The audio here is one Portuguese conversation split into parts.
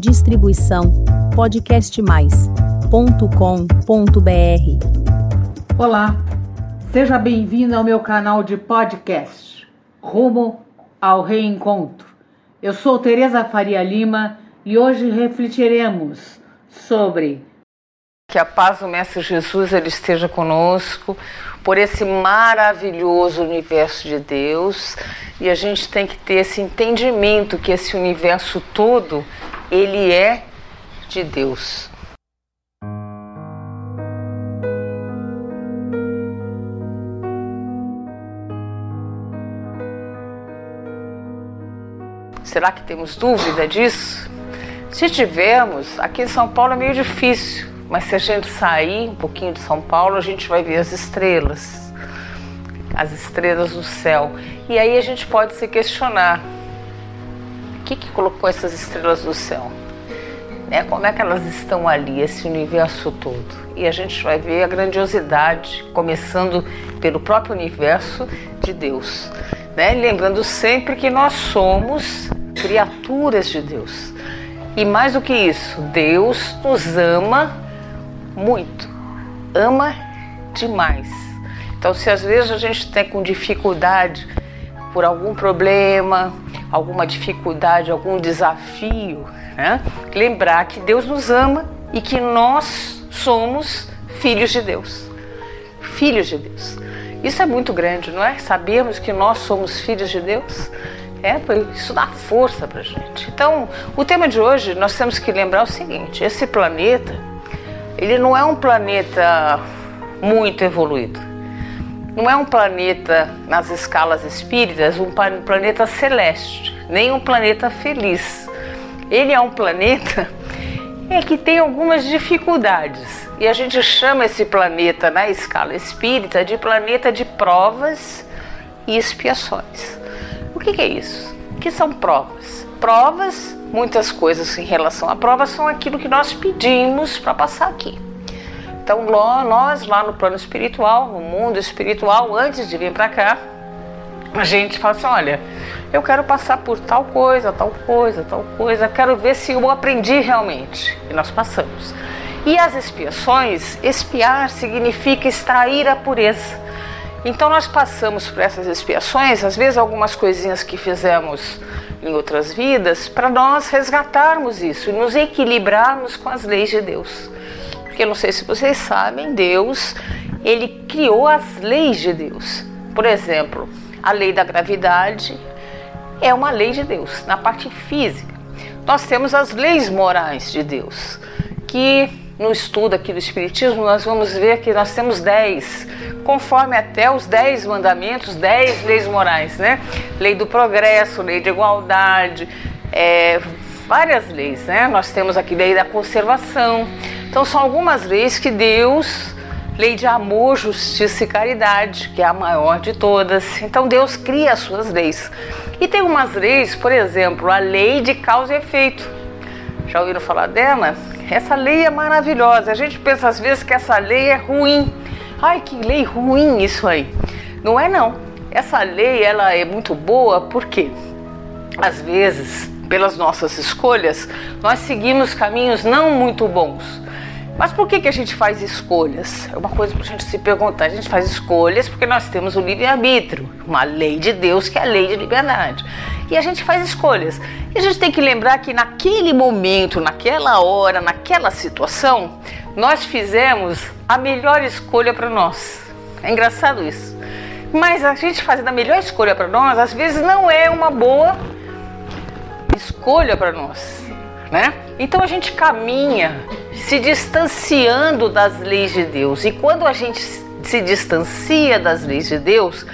Distribuição podcastmais.com.br. Olá, seja bem-vindo ao meu canal de podcast Rumo ao Reencontro. Eu sou Tereza Faria Lima e hoje refletiremos sobre que a paz do Mestre Jesus ele esteja conosco por esse maravilhoso universo de Deus e a gente tem que ter esse entendimento que esse universo todo ele é de Deus. Será que temos dúvida disso? Se tivermos, aqui em São Paulo é meio difícil mas se a gente sair um pouquinho de São Paulo, a gente vai ver as estrelas, as estrelas do céu. E aí a gente pode se questionar: que, que colocou essas estrelas do céu? Né? Como é que elas estão ali, esse universo todo? E a gente vai ver a grandiosidade, começando pelo próprio universo de Deus. Né? Lembrando sempre que nós somos criaturas de Deus. E mais do que isso, Deus nos ama muito, ama demais. Então, se às vezes a gente tem com dificuldade por algum problema, alguma dificuldade, algum desafio, né? lembrar que Deus nos ama e que nós somos filhos de Deus. Filhos de Deus. Isso é muito grande, não é? Sabermos que nós somos filhos de Deus. É, isso dá força para gente. Então, o tema de hoje nós temos que lembrar o seguinte: esse planeta ele não é um planeta muito evoluído. Não é um planeta nas escalas espíritas, um planeta celeste, nem um planeta feliz. Ele é um planeta é que tem algumas dificuldades. E a gente chama esse planeta na escala espírita de planeta de provas e expiações. O que, que é isso? O que são provas? Provas muitas coisas em relação à prova são aquilo que nós pedimos para passar aqui. Então, nós lá no plano espiritual, no mundo espiritual, antes de vir para cá, a gente fala assim: olha, eu quero passar por tal coisa, tal coisa, tal coisa, quero ver se eu aprendi realmente. E nós passamos. E as expiações, expiar significa extrair a pureza. Então nós passamos por essas expiações, às vezes algumas coisinhas que fizemos em outras vidas, para nós resgatarmos isso nos equilibrarmos com as leis de Deus. Porque não sei se vocês sabem, Deus, ele criou as leis de Deus. Por exemplo, a lei da gravidade é uma lei de Deus na parte física. Nós temos as leis morais de Deus, que no estudo aqui do Espiritismo nós vamos ver que nós temos dez conforme até os dez mandamentos, dez leis morais, né? Lei do progresso, lei de igualdade, é, várias leis, né? Nós temos aqui lei da conservação. Então são algumas leis que Deus, lei de amor, justiça e caridade, que é a maior de todas. Então Deus cria as suas leis. E tem umas leis, por exemplo, a lei de causa e efeito. Já ouviram falar dela? Essa lei é maravilhosa. A gente pensa às vezes que essa lei é ruim. Ai, que lei ruim isso aí. Não é não. Essa lei ela é muito boa porque às vezes, pelas nossas escolhas, nós seguimos caminhos não muito bons. Mas por que, que a gente faz escolhas? É uma coisa para a gente se perguntar. A gente faz escolhas porque nós temos o livre-arbítrio, uma lei de Deus que é a lei de liberdade. E a gente faz escolhas. E a gente tem que lembrar que naquele momento, naquela hora, naquela situação, nós fizemos a melhor escolha para nós. É engraçado isso. Mas a gente fazendo a melhor escolha para nós, às vezes não é uma boa escolha para nós, né? Então a gente caminha se distanciando das leis de Deus. E quando a gente se distancia das leis de Deus,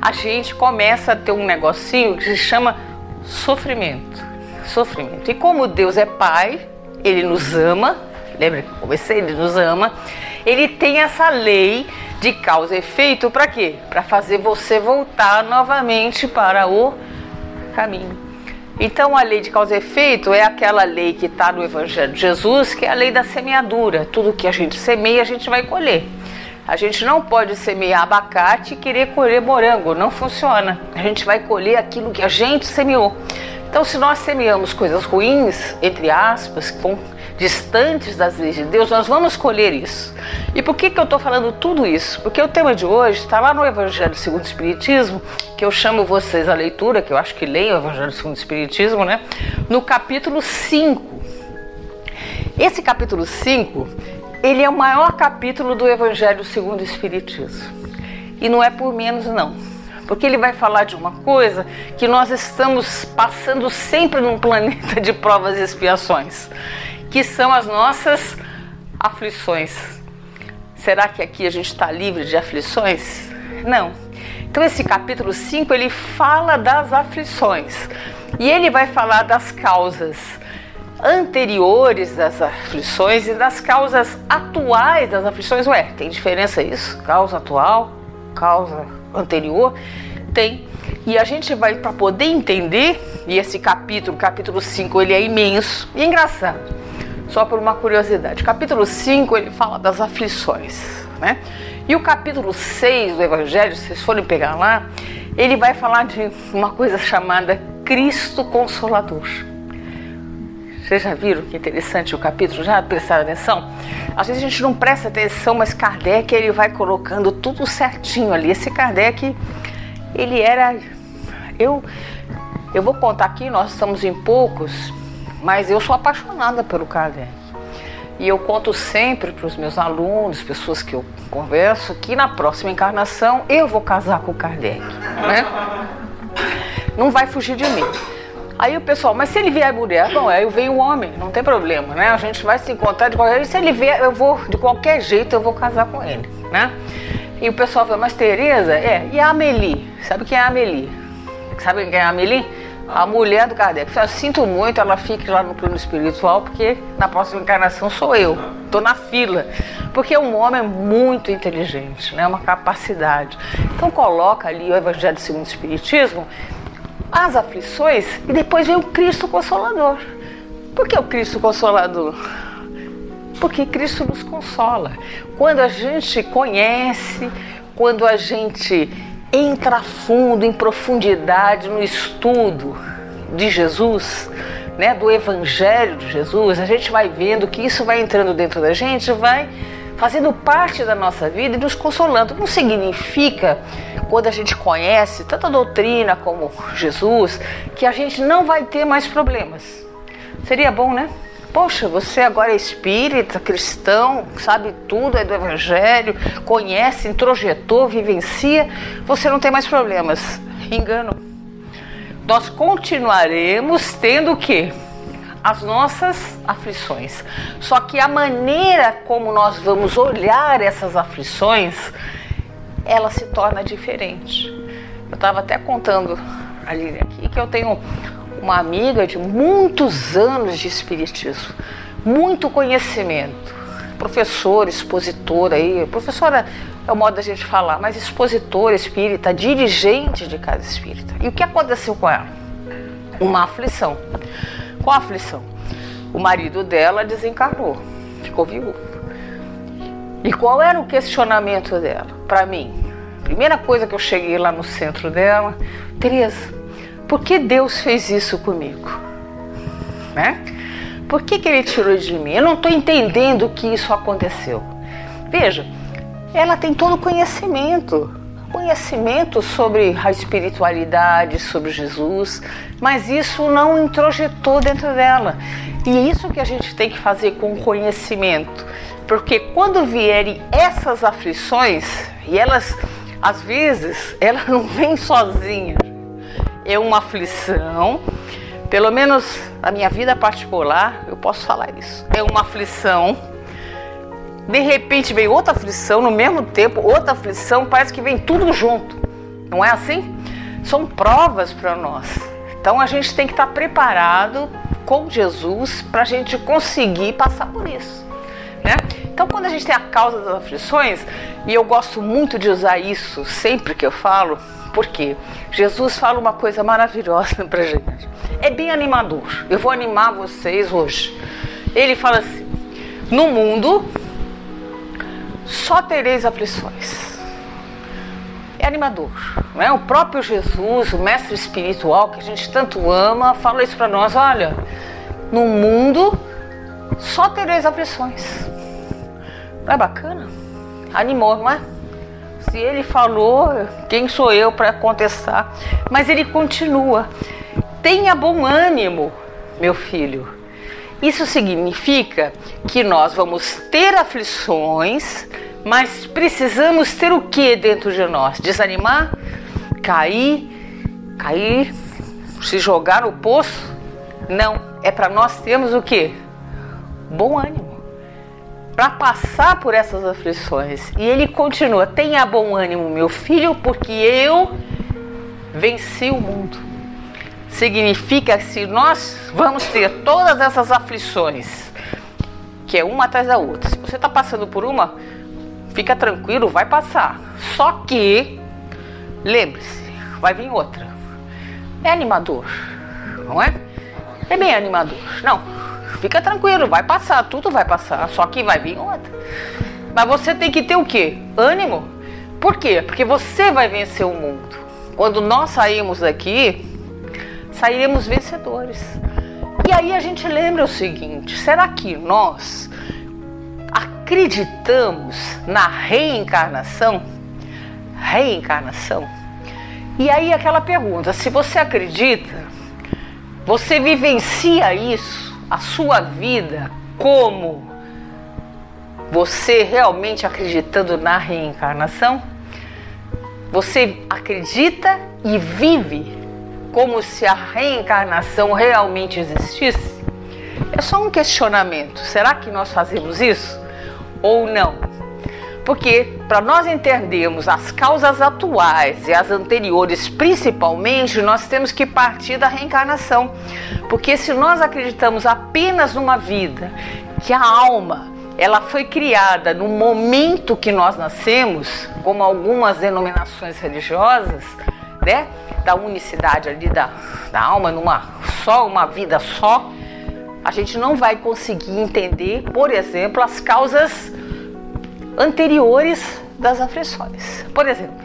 a gente começa a ter um negocinho que se chama sofrimento. Sofrimento. E como Deus é Pai, Ele nos ama, lembra que eu comecei? Ele nos ama, Ele tem essa lei de causa e efeito para quê? Para fazer você voltar novamente para o caminho. Então a lei de causa e efeito é aquela lei que está no Evangelho de Jesus, que é a lei da semeadura. Tudo que a gente semeia, a gente vai colher. A gente não pode semear abacate e querer colher morango, não funciona. A gente vai colher aquilo que a gente semeou. Então, se nós semeamos coisas ruins, entre aspas, vão distantes das leis de Deus, nós vamos colher isso. E por que, que eu estou falando tudo isso? Porque o tema de hoje está lá no Evangelho segundo o Espiritismo, que eu chamo vocês à leitura, que eu acho que leio o Evangelho segundo o Espiritismo, né? No capítulo 5. Esse capítulo 5, ele é o maior capítulo do Evangelho segundo o Espiritismo. E não é por menos, não porque ele vai falar de uma coisa que nós estamos passando sempre num planeta de provas e expiações, que são as nossas aflições. Será que aqui a gente está livre de aflições? Não. Então esse capítulo 5 ele fala das aflições e ele vai falar das causas anteriores das aflições e das causas atuais das aflições. Ué, tem diferença isso? Causa atual, causa anterior, tem. E a gente vai, para poder entender, e esse capítulo, capítulo 5, ele é imenso e engraçado. Só por uma curiosidade. Capítulo 5, ele fala das aflições, né? E o capítulo 6 do Evangelho, se vocês forem pegar lá, ele vai falar de uma coisa chamada Cristo Consolador. Vocês já viram que interessante o capítulo? Já prestaram atenção? Às vezes a gente não presta atenção, mas Kardec ele vai colocando tudo certinho ali. Esse Kardec, ele era. Eu, eu vou contar aqui, nós estamos em poucos, mas eu sou apaixonada pelo Kardec. E eu conto sempre para os meus alunos, pessoas que eu converso, que na próxima encarnação eu vou casar com o Kardec. Né? Não vai fugir de mim. Aí o pessoal, mas se ele vier mulher, bom, aí vem o homem, não tem problema, né? A gente vai se encontrar de qualquer jeito. Se ele vier, eu vou, de qualquer jeito, eu vou casar com ele, né? E o pessoal fala, mas Tereza, é, e a Amelie? Sabe quem é a Amelie? Sabe quem é a Amelie? A mulher do Kardec. Eu sinto muito, ela fique lá no plano espiritual, porque na próxima encarnação sou eu. Estou na fila. Porque um homem é muito inteligente, né? uma capacidade. Então coloca ali o Evangelho segundo o Espiritismo as aflições e depois vem o Cristo Consolador. Por que o Cristo Consolador? Porque Cristo nos consola. Quando a gente conhece, quando a gente entra fundo, em profundidade no estudo de Jesus, né, do Evangelho de Jesus, a gente vai vendo que isso vai entrando dentro da gente, vai fazendo parte da nossa vida e nos consolando. Não significa, quando a gente conhece tanta doutrina como Jesus, que a gente não vai ter mais problemas. Seria bom, né? Poxa, você agora é espírita, cristão, sabe tudo, é do Evangelho, conhece, introjetou, vivencia, você não tem mais problemas. Engano. Nós continuaremos tendo o quê? as nossas aflições. Só que a maneira como nós vamos olhar essas aflições, ela se torna diferente. Eu estava até contando ali aqui que eu tenho uma amiga de muitos anos de espiritismo, muito conhecimento, professora, expositora aí, professora é o modo da gente falar, mas expositora espírita, dirigente de casa espírita. E o que aconteceu com ela? Uma aflição. Qual aflição? O marido dela desencarnou, ficou viúvo. E qual era o questionamento dela? Para mim, primeira coisa que eu cheguei lá no centro dela, Tereza, por que Deus fez isso comigo? Né? Por que, que ele tirou de mim? Eu não estou entendendo que isso aconteceu. Veja, ela tem todo o conhecimento conhecimento sobre a espiritualidade, sobre Jesus, mas isso não introjetou dentro dela. E é isso que a gente tem que fazer com o conhecimento, porque quando vierem essas aflições, e elas, às vezes, elas não vêm sozinhas, é uma aflição, pelo menos na minha vida particular, eu posso falar isso, é uma aflição de repente vem outra aflição, no mesmo tempo, outra aflição, parece que vem tudo junto. Não é assim? São provas para nós. Então a gente tem que estar preparado com Jesus para a gente conseguir passar por isso. Né? Então, quando a gente tem a causa das aflições, e eu gosto muito de usar isso sempre que eu falo, porque Jesus fala uma coisa maravilhosa para gente. É bem animador. Eu vou animar vocês hoje. Ele fala assim: no mundo só tereis aflições. É animador, não é? O próprio Jesus, o mestre espiritual que a gente tanto ama, fala isso para nós: olha, no mundo só tereis aflições. Não é bacana? Animou, não é? Se ele falou, quem sou eu para contestar? Mas ele continua: tenha bom ânimo, meu filho. Isso significa que nós vamos ter aflições, mas precisamos ter o que dentro de nós? Desanimar? Cair? Cair? Se jogar no poço? Não, é para nós termos o que? Bom ânimo. Para passar por essas aflições. E ele continua: tenha bom ânimo, meu filho, porque eu venci o mundo significa que se nós vamos ter todas essas aflições, que é uma atrás da outra, se você está passando por uma, fica tranquilo, vai passar. Só que, lembre-se, vai vir outra. É animador, não é? É bem animador. Não, fica tranquilo, vai passar, tudo vai passar, só que vai vir outra. Mas você tem que ter o quê? Ânimo. Por quê? Porque você vai vencer o mundo. Quando nós saímos daqui, sairemos vencedores. E aí a gente lembra o seguinte: será que nós acreditamos na reencarnação? Reencarnação? E aí aquela pergunta: se você acredita, você vivencia isso, a sua vida, como você realmente acreditando na reencarnação? Você acredita e vive como se a reencarnação realmente existisse? É só um questionamento. Será que nós fazemos isso ou não? Porque para nós entendermos as causas atuais e as anteriores, principalmente, nós temos que partir da reencarnação. Porque se nós acreditamos apenas numa vida, que a alma ela foi criada no momento que nós nascemos, como algumas denominações religiosas, né? da unicidade ali da, da alma, numa só uma vida só, a gente não vai conseguir entender, por exemplo, as causas anteriores das aflições. Por exemplo,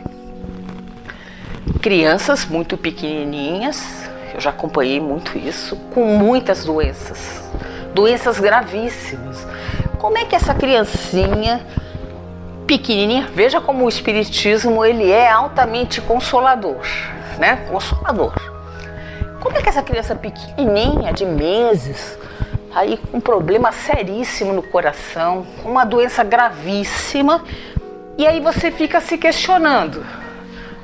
crianças muito pequenininhas, eu já acompanhei muito isso, com muitas doenças, doenças gravíssimas. Como é que essa criancinha pequenininha, veja como o espiritismo ele é altamente consolador né? Consolador. Como é que essa criança pequenininha, de meses, aí com um problema seríssimo no coração, uma doença gravíssima, e aí você fica se questionando,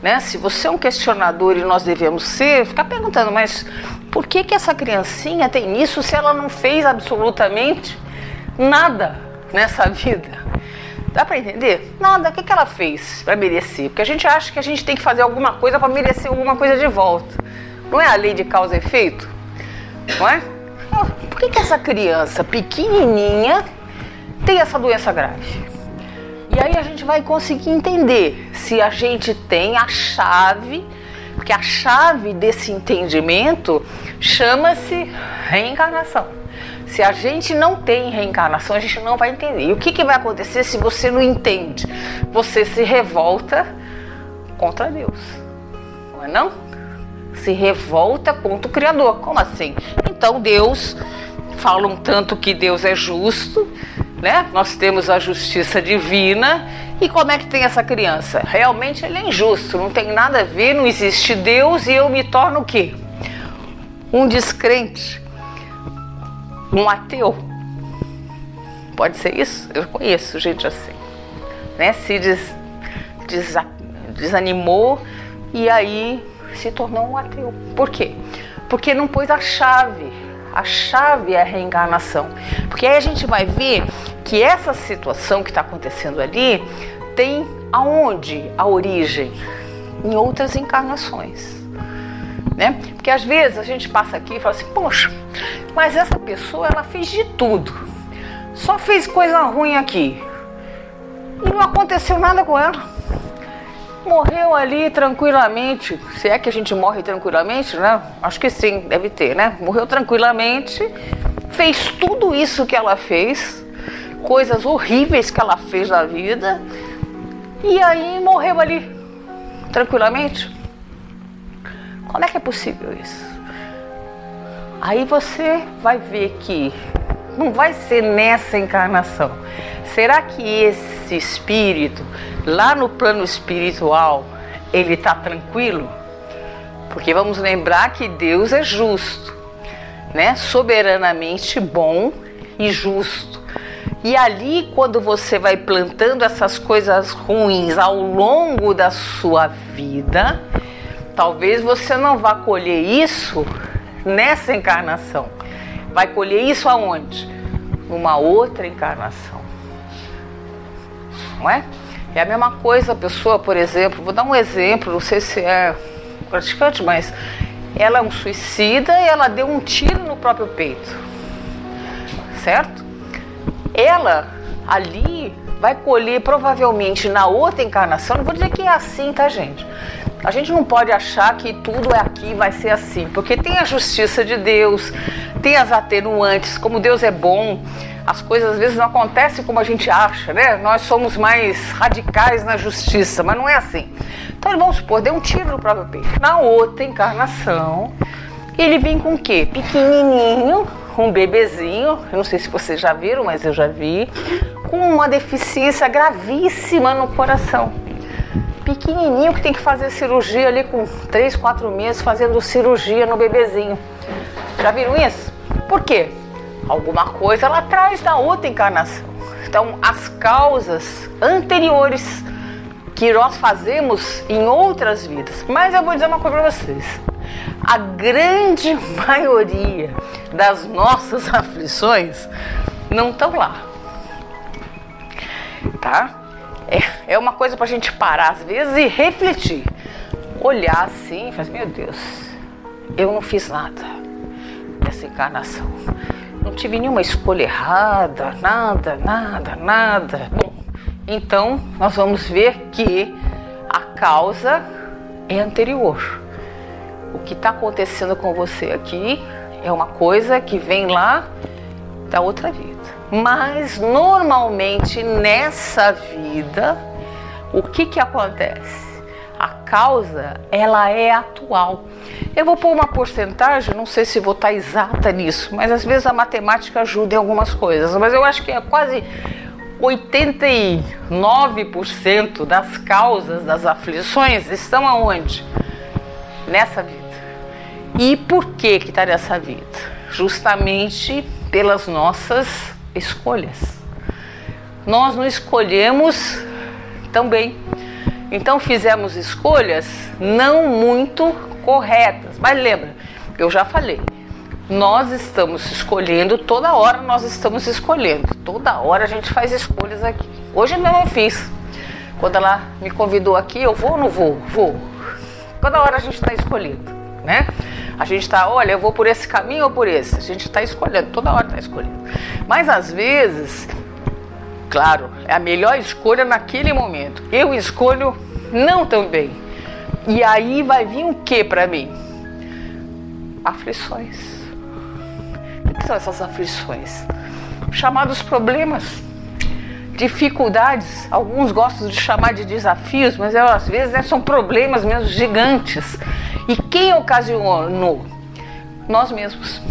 né? Se você é um questionador e nós devemos ser, ficar perguntando, mas por que que essa criancinha tem isso se ela não fez absolutamente nada nessa vida? Dá para entender? Nada. O que, que ela fez para merecer? Porque a gente acha que a gente tem que fazer alguma coisa para merecer alguma coisa de volta. Não é a lei de causa e efeito? Não é? Por que, que essa criança pequenininha tem essa doença grave? E aí a gente vai conseguir entender se a gente tem a chave, porque a chave desse entendimento chama-se reencarnação. Se a gente não tem reencarnação, a gente não vai entender. E o que, que vai acontecer se você não entende? Você se revolta contra Deus. Não é não? Se revolta contra o Criador. Como assim? Então Deus fala um tanto que Deus é justo, né? Nós temos a justiça divina. E como é que tem essa criança? Realmente ele é injusto, não tem nada a ver, não existe Deus e eu me torno o quê? Um descrente um ateu. Pode ser isso? Eu conheço gente assim. Né? Se des, des, desanimou e aí se tornou um ateu. Por quê? Porque não pôs a chave. A chave é a reencarnação. Porque aí a gente vai ver que essa situação que está acontecendo ali tem aonde a origem? Em outras encarnações né? Porque às vezes a gente passa aqui e fala assim, poxa, mas essa pessoa ela fez de tudo, só fez coisa ruim aqui e não aconteceu nada com ela. Morreu ali tranquilamente, se é que a gente morre tranquilamente, né? Acho que sim, deve ter, né? Morreu tranquilamente, fez tudo isso que ela fez, coisas horríveis que ela fez na vida e aí morreu ali, tranquilamente. Como é que é possível isso? Aí você vai ver que não vai ser nessa encarnação. Será que esse espírito, lá no plano espiritual, ele está tranquilo? Porque vamos lembrar que Deus é justo, né? Soberanamente bom e justo. E ali, quando você vai plantando essas coisas ruins ao longo da sua vida, talvez você não vá colher isso nessa encarnação. Vai colher isso aonde? Numa outra encarnação. Não é? É a mesma coisa a pessoa, por exemplo, vou dar um exemplo, não sei se é praticante, mas ela é um suicida e ela deu um tiro no próprio peito. Certo? Ela ali vai colher provavelmente na outra encarnação, não vou dizer que é assim, tá, gente? A gente não pode achar que tudo é aqui vai ser assim, porque tem a justiça de Deus, tem as atenuantes, como Deus é bom, as coisas às vezes não acontecem como a gente acha, né? Nós somos mais radicais na justiça, mas não é assim. Então vamos supor, deu um tiro no próprio peito. Na outra encarnação, ele vem com o quê? Pequenininho, um bebezinho, eu não sei se vocês já viram, mas eu já vi, com uma deficiência gravíssima no coração. Pequenininho que tem que fazer cirurgia ali com 3, 4 meses, fazendo cirurgia no bebezinho. Já viram isso? Por quê? Alguma coisa ela traz da outra encarnação. Então, as causas anteriores que nós fazemos em outras vidas. Mas eu vou dizer uma coisa para vocês a grande maioria das nossas aflições não estão lá. Tá? É, é uma coisa para a gente parar às vezes e refletir. Olhar assim e falar, meu Deus, eu não fiz nada nessa encarnação. Não tive nenhuma escolha errada, nada, nada, nada. Bom, então nós vamos ver que a causa é anterior o que está acontecendo com você aqui é uma coisa que vem lá da outra vida. Mas normalmente nessa vida, o que que acontece? A causa, ela é atual. Eu vou pôr uma porcentagem, não sei se vou estar exata nisso, mas às vezes a matemática ajuda em algumas coisas, mas eu acho que é quase 89% das causas das aflições estão aonde? Nessa vida. E por que que está nessa vida? Justamente pelas nossas escolhas. Nós não escolhemos também. Então fizemos escolhas não muito corretas. Mas lembra, eu já falei, nós estamos escolhendo, toda hora nós estamos escolhendo. Toda hora a gente faz escolhas aqui. Hoje não eu fiz. Quando ela me convidou aqui, eu vou ou não vou? Vou. Toda hora a gente está escolhendo, né? A gente está, olha, eu vou por esse caminho ou por esse. A gente está escolhendo, toda hora está escolhendo. Mas às vezes, claro, é a melhor escolha naquele momento. Eu escolho não também. E aí vai vir o que para mim? Aflições. O que são essas aflições? Chamados problemas dificuldades, alguns gostam de chamar de desafios, mas às vezes né, são problemas mesmo gigantes e quem ocasionou? Nós mesmos.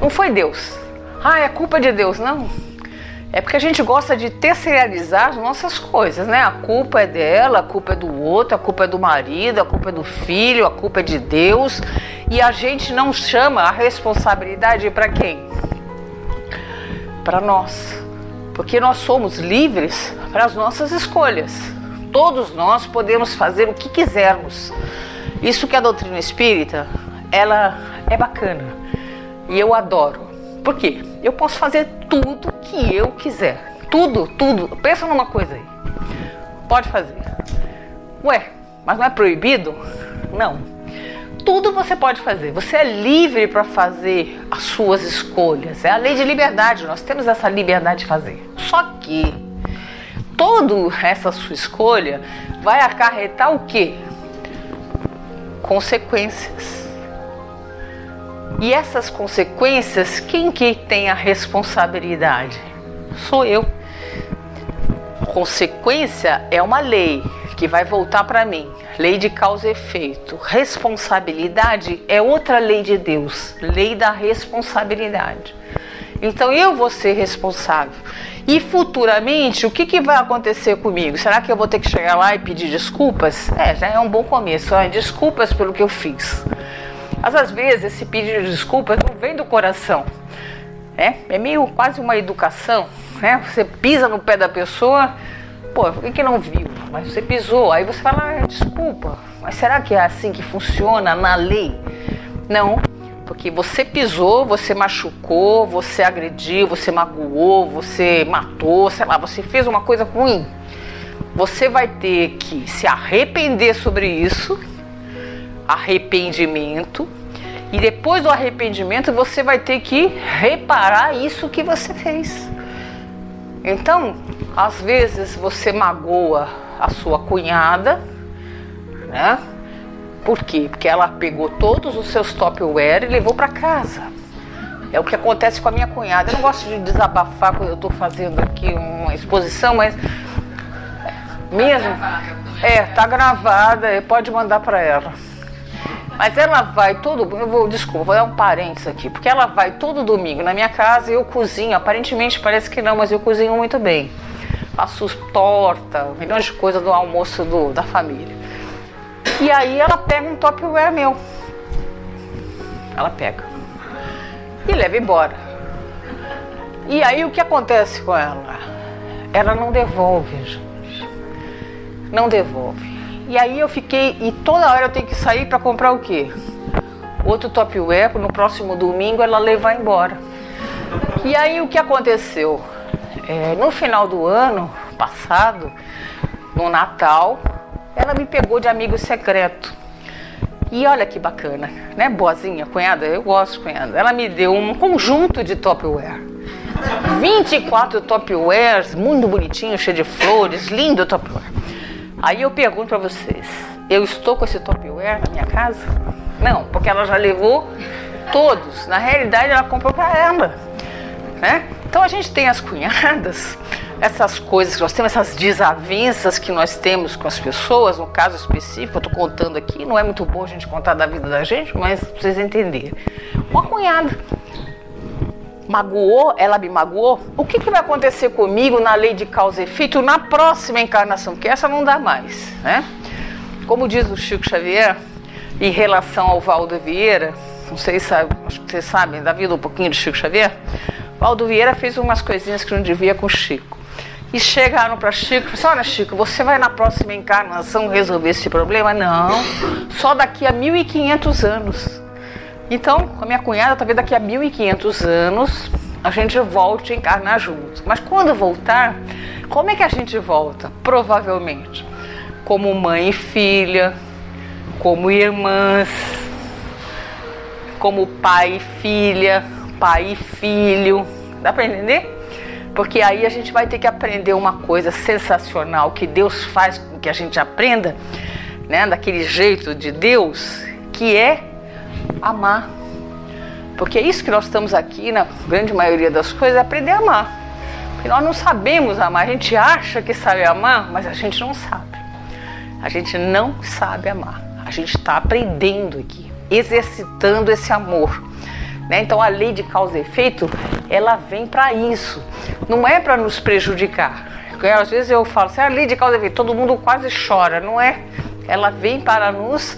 Não foi Deus. Ah, é culpa de Deus. Não. É porque a gente gosta de terceirizar as nossas coisas, né? A culpa é dela, a culpa é do outro, a culpa é do marido, a culpa é do filho, a culpa é de Deus. E a gente não chama a responsabilidade para quem? Para nós. Porque nós somos livres para as nossas escolhas. Todos nós podemos fazer o que quisermos. Isso que a doutrina espírita, ela é bacana e eu adoro. Por quê? Eu posso fazer tudo que eu quiser. Tudo, tudo. Pensa numa coisa aí. Pode fazer. Ué, mas não é proibido? Não. Tudo você pode fazer. Você é livre para fazer as suas escolhas. É a lei de liberdade. Nós temos essa liberdade de fazer. Só que toda essa sua escolha vai acarretar o quê? consequências. E essas consequências, quem que tem a responsabilidade? sou eu. Consequência é uma lei que vai voltar para mim. Lei de causa e efeito. Responsabilidade é outra lei de Deus, lei da responsabilidade. Então eu vou ser responsável. E futuramente, o que, que vai acontecer comigo? Será que eu vou ter que chegar lá e pedir desculpas? É, já é um bom começo. Desculpas pelo que eu fiz. Mas às vezes esse pedido de desculpas não vem do coração. É, é meio quase uma educação. Né? Você pisa no pé da pessoa, pô, por que, que não viu? Mas você pisou, aí você fala, ah, desculpa, mas será que é assim que funciona na lei? Não, porque você pisou, você machucou, você agrediu, você magoou, você matou, sei lá, você fez uma coisa ruim. Você vai ter que se arrepender sobre isso, arrependimento, e depois do arrependimento você vai ter que reparar isso que você fez. Então, às vezes você magoa a sua cunhada, né? Por quê? Porque ela pegou todos os seus topware e levou para casa. É o que acontece com a minha cunhada. Eu não gosto de desabafar quando eu estou fazendo aqui uma exposição, mas mesmo é tá gravada, pode mandar para ela. Mas ela vai todo, eu vou, desculpa, vou dar um parênteses aqui, porque ela vai todo domingo na minha casa e eu cozinho. Aparentemente parece que não, mas eu cozinho muito bem. Faço torta, milhões de coisas do almoço do, da família. E aí ela pega um topware meu. Ela pega. E leva embora. E aí o que acontece com ela? Ela não devolve, gente. Não devolve. E aí eu fiquei, e toda hora eu tenho que sair para comprar o quê? Outro Topware, no próximo domingo ela levar embora. E aí o que aconteceu? É, no final do ano passado, no Natal, ela me pegou de amigo secreto. E olha que bacana, né? Boazinha, cunhada, eu gosto, cunhada. Ela me deu um conjunto de Topware. 24 Topwares, muito bonitinho, cheio de flores, lindo Topware. Aí eu pergunto para vocês, eu estou com esse topware na minha casa? Não, porque ela já levou todos. Na realidade, ela comprou para ela. Né? Então a gente tem as cunhadas, essas coisas que nós temos, essas desavenças que nós temos com as pessoas, no caso específico, eu estou contando aqui, não é muito bom a gente contar da vida da gente, mas pra vocês entenderem. Uma cunhada magoou, ela me magoou, o que, que vai acontecer comigo na lei de causa e efeito na próxima encarnação? Porque essa não dá mais, né? Como diz o Chico Xavier, em relação ao Valdo Vieira, não sei se acho que vocês sabem da vida um pouquinho do Chico Xavier, Valdo Vieira fez umas coisinhas que não devia com o Chico. E chegaram para Chico e falaram: Olha, Chico, você vai na próxima encarnação resolver esse problema? Não, só daqui a 1500 anos. Então, com a minha cunhada, talvez daqui a 1500 anos a gente volte a encarnar juntos. Mas quando voltar, como é que a gente volta? Provavelmente como mãe e filha, como irmãs, como pai e filha, pai e filho. Dá para entender? Porque aí a gente vai ter que aprender uma coisa sensacional que Deus faz com que a gente aprenda, né, daquele jeito de Deus, que é amar. Porque é isso que nós estamos aqui, na grande maioria das coisas, é aprender a amar. Porque nós não sabemos amar, a gente acha que sabe amar, mas a gente não sabe. A gente não sabe amar. A gente está aprendendo aqui, exercitando esse amor. Né? Então a lei de causa e efeito, ela vem para isso. Não é para nos prejudicar. Às vezes eu falo assim, a lei de causa e efeito, todo mundo quase chora. Não é. Ela vem para nos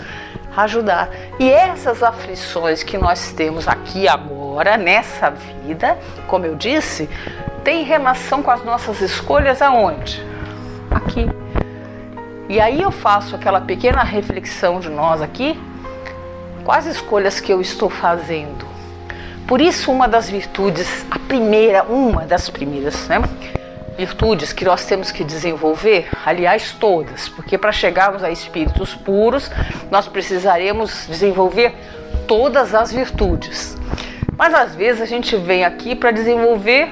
ajudar. E essas aflições que nós temos aqui agora, nessa vida, como eu disse, tem relação com as nossas escolhas aonde? Aqui. E aí eu faço aquela pequena reflexão de nós aqui, quais escolhas que eu estou fazendo. Por isso uma das virtudes, a primeira, uma das primeiras, né? virtudes que nós temos que desenvolver, aliás, todas, porque para chegarmos a espíritos puros, nós precisaremos desenvolver todas as virtudes. Mas às vezes a gente vem aqui para desenvolver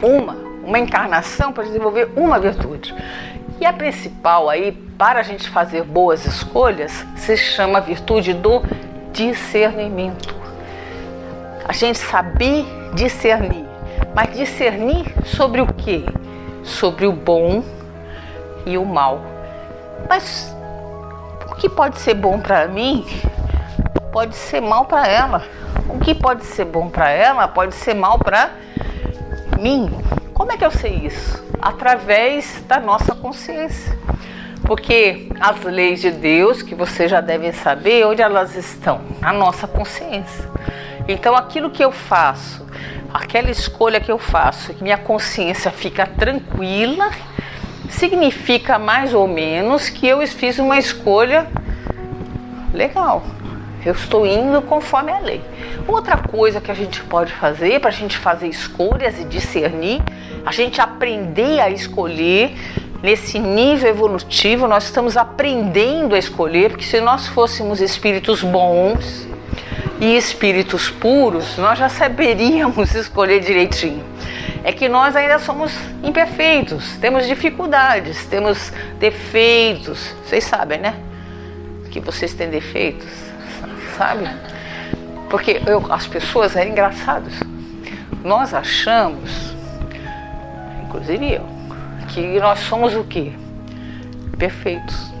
uma, uma encarnação para desenvolver uma virtude. E a principal aí, para a gente fazer boas escolhas, se chama virtude do discernimento. A gente saber discernir Mas discernir sobre o que? Sobre o bom e o mal. Mas o que pode ser bom para mim pode ser mal para ela. O que pode ser bom para ela pode ser mal para mim. Como é que eu sei isso? Através da nossa consciência. Porque as leis de Deus, que vocês já devem saber, onde elas estão? Na nossa consciência. Então, aquilo que eu faço, aquela escolha que eu faço, que minha consciência fica tranquila, significa mais ou menos que eu fiz uma escolha legal. Eu estou indo conforme a lei. Outra coisa que a gente pode fazer para a gente fazer escolhas e discernir, a gente aprender a escolher nesse nível evolutivo, nós estamos aprendendo a escolher, porque se nós fôssemos espíritos bons e espíritos puros, nós já saberíamos escolher direitinho. É que nós ainda somos imperfeitos, temos dificuldades, temos defeitos. Vocês sabem, né? Que vocês têm defeitos, sabe? Porque eu, as pessoas eram engraçadas. Nós achamos, inclusive eu, que nós somos o quê? Perfeitos.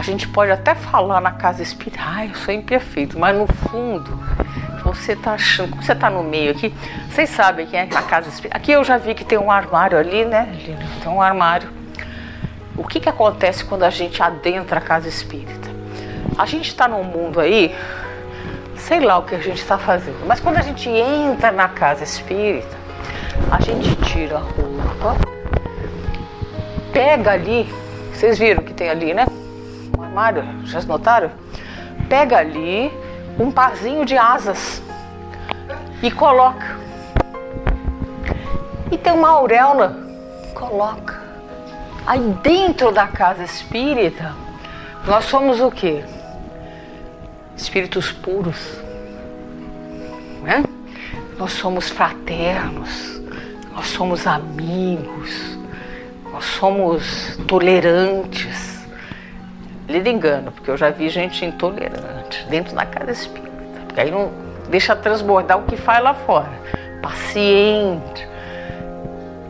A gente pode até falar na casa espírita, ah, eu sou imperfeito, mas no fundo, você está achando, como você está no meio aqui, vocês sabem quem é a casa espírita. Aqui eu já vi que tem um armário ali, né? Tem um armário. O que, que acontece quando a gente adentra a casa espírita? A gente está num mundo aí, sei lá o que a gente está fazendo, mas quando a gente entra na casa espírita, a gente tira a roupa, pega ali, vocês viram que tem ali, né? Armário, já notaram? Pega ali um parzinho de asas e coloca. E tem uma auréola, coloca. Aí dentro da casa espírita, nós somos o quê? Espíritos puros. Né? Nós somos fraternos, nós somos amigos, nós somos tolerantes. Lhe engano, porque eu já vi gente intolerante dentro da casa espírita. Porque aí não deixa transbordar o que faz lá fora. Paciente,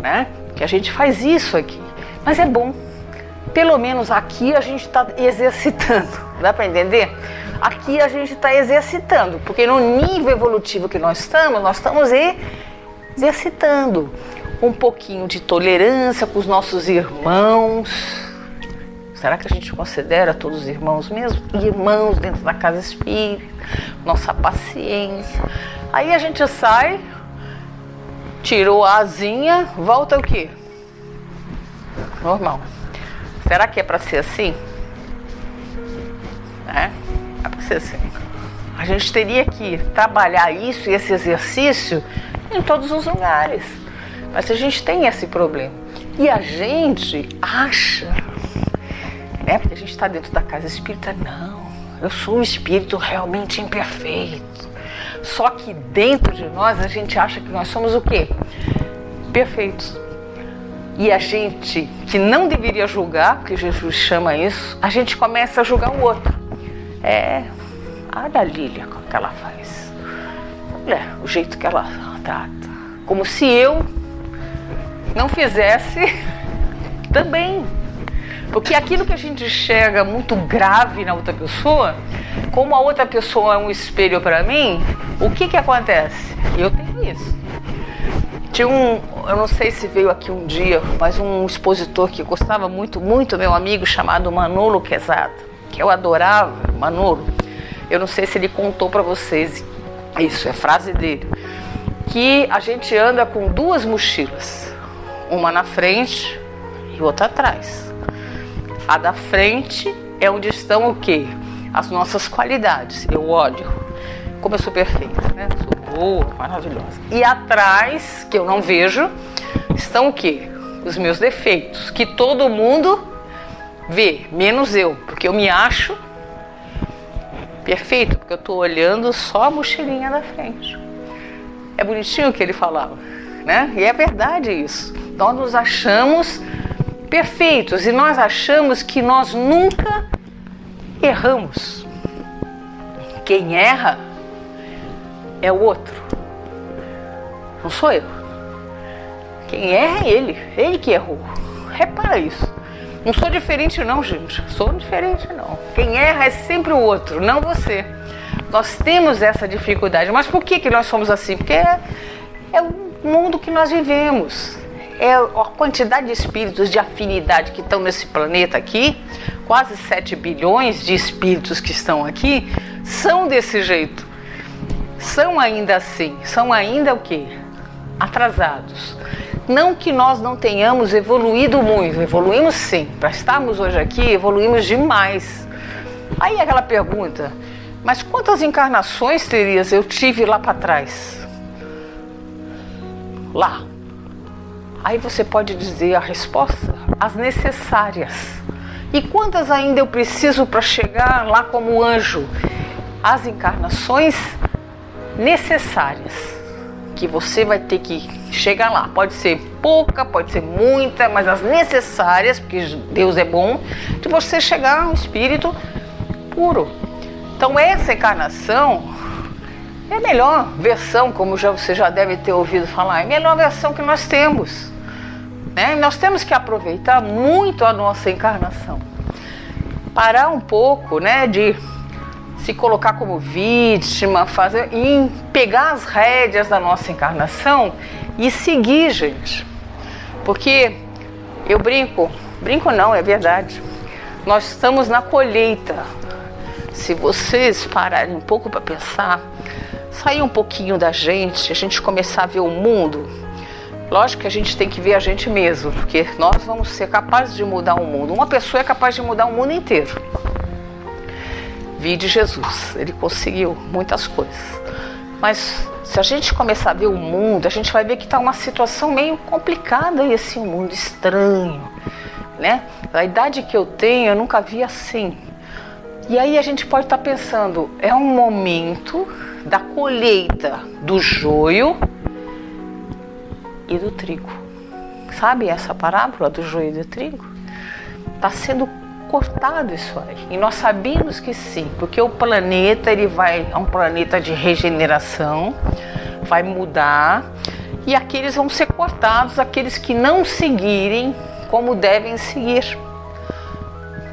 né? Que a gente faz isso aqui. Mas é bom. Pelo menos aqui a gente está exercitando. Dá para entender? Aqui a gente está exercitando, porque no nível evolutivo que nós estamos, nós estamos exercitando um pouquinho de tolerância com os nossos irmãos. Será que a gente considera todos irmãos mesmo? Irmãos dentro da casa espírita, nossa paciência. Aí a gente sai, tirou a asinha, volta o quê? Normal. Será que é para ser assim? É, é para ser assim. A gente teria que trabalhar isso e esse exercício em todos os lugares. Mas a gente tem esse problema. E a gente acha, né? Porque a gente está dentro da casa espírita, não. Eu sou um espírito realmente imperfeito. Só que dentro de nós a gente acha que nós somos o quê? Perfeitos. E a gente que não deveria julgar, porque Jesus chama isso, a gente começa a julgar o outro. É, a Lília como que ela faz. Olha o jeito que ela trata. Como se eu não fizesse também. Porque aquilo que a gente enxerga muito grave na outra pessoa, como a outra pessoa é um espelho para mim, o que que acontece? Eu tenho isso. Tinha um, eu não sei se veio aqui um dia, mas um expositor que gostava muito, muito, meu amigo, chamado Manolo Quezada, que eu adorava, Manolo. Eu não sei se ele contou para vocês, isso é frase dele, que a gente anda com duas mochilas uma na frente e outra atrás. A da frente é onde estão o quê? As nossas qualidades. Eu olho como eu sou perfeita, né? Sou boa, maravilhosa. E atrás, que eu não vejo, estão o quê? Os meus defeitos, que todo mundo vê, menos eu, porque eu me acho perfeito, porque eu estou olhando só a mochilinha da frente. É bonitinho o que ele falava, né? E é verdade isso. Nós nos achamos perfeitos e nós achamos que nós nunca erramos. Quem erra é o outro, não sou eu. Quem erra é ele, ele que errou. Repara isso. Não sou diferente não, gente. Sou diferente não. Quem erra é sempre o outro, não você. Nós temos essa dificuldade. Mas por que, que nós somos assim? Porque é, é o mundo que nós vivemos. É a quantidade de espíritos de afinidade que estão nesse planeta aqui, quase 7 bilhões de espíritos que estão aqui, são desse jeito. São ainda assim, são ainda o quê? Atrasados. Não que nós não tenhamos evoluído muito, evoluímos sim. Para estarmos hoje aqui, evoluímos demais. Aí aquela pergunta, mas quantas encarnações terias eu tive lá para trás? Lá. Aí você pode dizer a resposta: as necessárias. E quantas ainda eu preciso para chegar lá como anjo? As encarnações necessárias que você vai ter que chegar lá. Pode ser pouca, pode ser muita, mas as necessárias, porque Deus é bom, de você chegar a um espírito puro. Então essa encarnação é a melhor versão, como já, você já deve ter ouvido falar, é a melhor versão que nós temos. Né? Nós temos que aproveitar muito a nossa encarnação. Parar um pouco né, de se colocar como vítima, fazer, e pegar as rédeas da nossa encarnação e seguir, gente. Porque eu brinco, brinco não, é verdade. Nós estamos na colheita. Se vocês pararem um pouco para pensar, sair um pouquinho da gente, a gente começar a ver o mundo. Lógico que a gente tem que ver a gente mesmo, porque nós vamos ser capazes de mudar o mundo. Uma pessoa é capaz de mudar o mundo inteiro. Vide Jesus, ele conseguiu muitas coisas. Mas se a gente começar a ver o mundo, a gente vai ver que está uma situação meio complicada esse um mundo estranho, né? A idade que eu tenho, eu nunca vi assim. E aí a gente pode estar tá pensando, é um momento da colheita do joio e do trigo. Sabe essa parábola do joio e do trigo? Está sendo cortado isso aí. E nós sabemos que sim, porque o planeta ele vai é um planeta de regeneração, vai mudar e aqueles vão ser cortados, aqueles que não seguirem como devem seguir.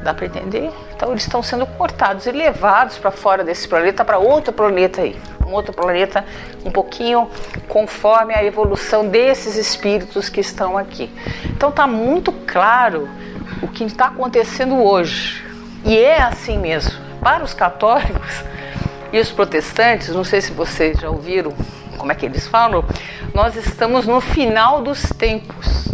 Dá para entender? Então eles estão sendo cortados e levados para fora desse planeta para outro planeta aí, um outro planeta um pouquinho conforme a evolução desses espíritos que estão aqui. Então está muito claro o que está acontecendo hoje. E é assim mesmo. Para os católicos e os protestantes, não sei se vocês já ouviram como é que eles falam, nós estamos no final dos tempos.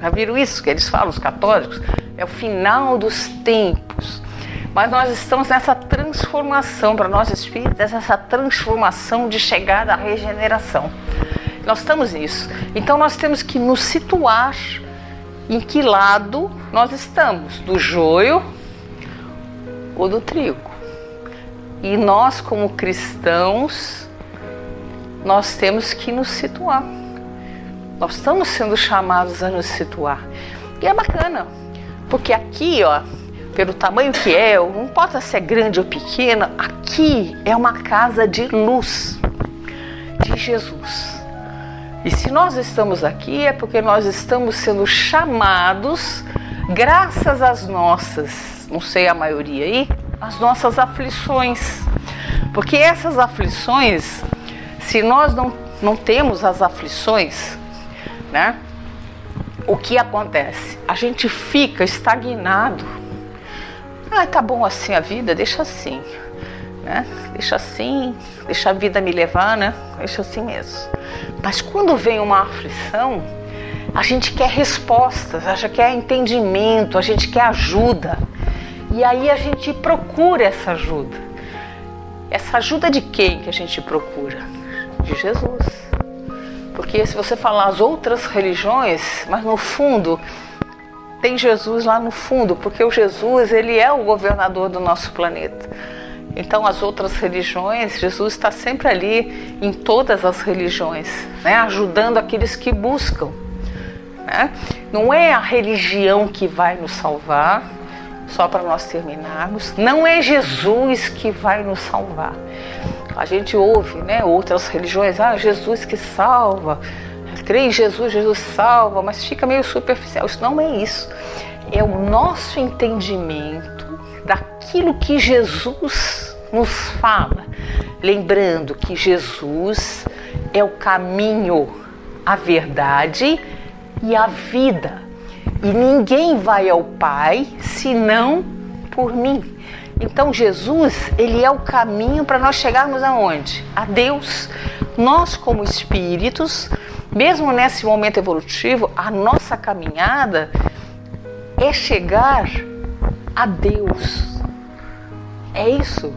Já viram isso que eles falam, os católicos? É o final dos tempos. Mas nós estamos nessa transformação, para nós espíritas, essa transformação de chegada à regeneração. Nós estamos nisso. Então nós temos que nos situar em que lado nós estamos, do joio ou do trigo. E nós, como cristãos, nós temos que nos situar. Nós estamos sendo chamados a nos situar. E é bacana, porque aqui, ó, pelo tamanho que é, não importa se é grande ou pequena, aqui é uma casa de luz de Jesus. E se nós estamos aqui é porque nós estamos sendo chamados, graças às nossas, não sei a maioria aí, as nossas aflições. Porque essas aflições, se nós não, não temos as aflições, né? O que acontece? A gente fica estagnado. Ah, tá bom assim a vida, deixa assim né? Deixa assim, deixa a vida me levar, né? Deixa assim mesmo. Mas quando vem uma aflição, a gente quer respostas, a gente quer entendimento, a gente quer ajuda. E aí a gente procura essa ajuda. Essa ajuda de quem que a gente procura? De Jesus. Porque se você falar as outras religiões, mas no fundo tem Jesus lá no fundo, porque o Jesus, ele é o governador do nosso planeta. Então, as outras religiões, Jesus está sempre ali em todas as religiões, né? ajudando aqueles que buscam. Né? Não é a religião que vai nos salvar, só para nós terminarmos, não é Jesus que vai nos salvar. A gente ouve né, outras religiões, ah, Jesus que salva, crê em Jesus, Jesus salva, mas fica meio superficial. Isso não é isso. É o nosso entendimento daquilo que Jesus nos fala. Lembrando que Jesus é o caminho, a verdade e a vida. E ninguém vai ao Pai senão por mim. Então Jesus, ele é o caminho para nós chegarmos aonde? A Deus. Nós como espíritos, mesmo nesse momento evolutivo, a nossa caminhada é chegar a Deus. É isso,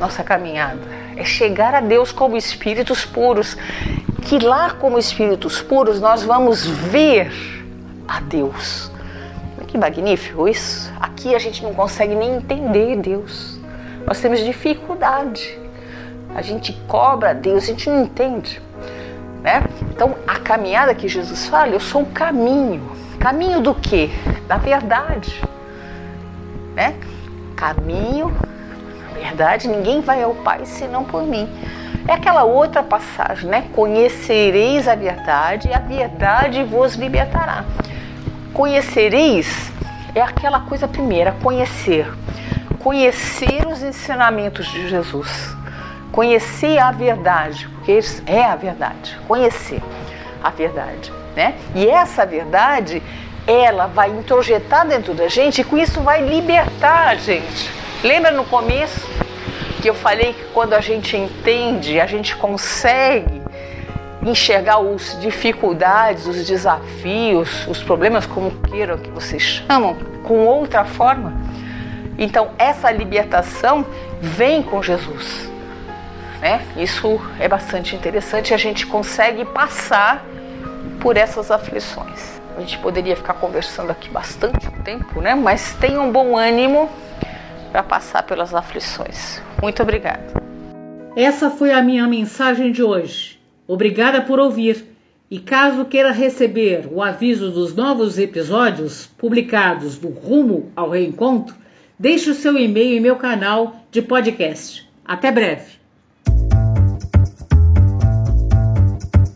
nossa caminhada. É chegar a Deus como espíritos puros. Que lá, como espíritos puros, nós vamos ver a Deus. Que magnífico isso. Aqui a gente não consegue nem entender Deus. Nós temos dificuldade. A gente cobra Deus, a gente não entende. Né? Então, a caminhada que Jesus fala, eu sou o caminho. Caminho do quê? Da verdade. Né? Caminho, na verdade, ninguém vai ao Pai senão por mim. É aquela outra passagem, né? Conhecereis a verdade e a verdade vos libertará. Conhecereis é aquela coisa primeira, conhecer. Conhecer os ensinamentos de Jesus. Conhecer a verdade, porque é a verdade. Conhecer a verdade, né? E essa verdade, ela vai introjetar dentro da gente e com isso vai libertar a gente. Lembra no começo que eu falei que quando a gente entende, a gente consegue enxergar as dificuldades, os desafios, os problemas, como queiram que vocês chamam, com outra forma. Então, essa libertação vem com Jesus. Né? Isso é bastante interessante. A gente consegue passar por essas aflições. A gente poderia ficar conversando aqui bastante tempo, né? mas tenha um bom ânimo para passar pelas aflições. Muito obrigada. Essa foi a minha mensagem de hoje. Obrigada por ouvir. E caso queira receber o aviso dos novos episódios publicados do Rumo ao Reencontro, deixe o seu e-mail em meu canal de podcast. Até breve.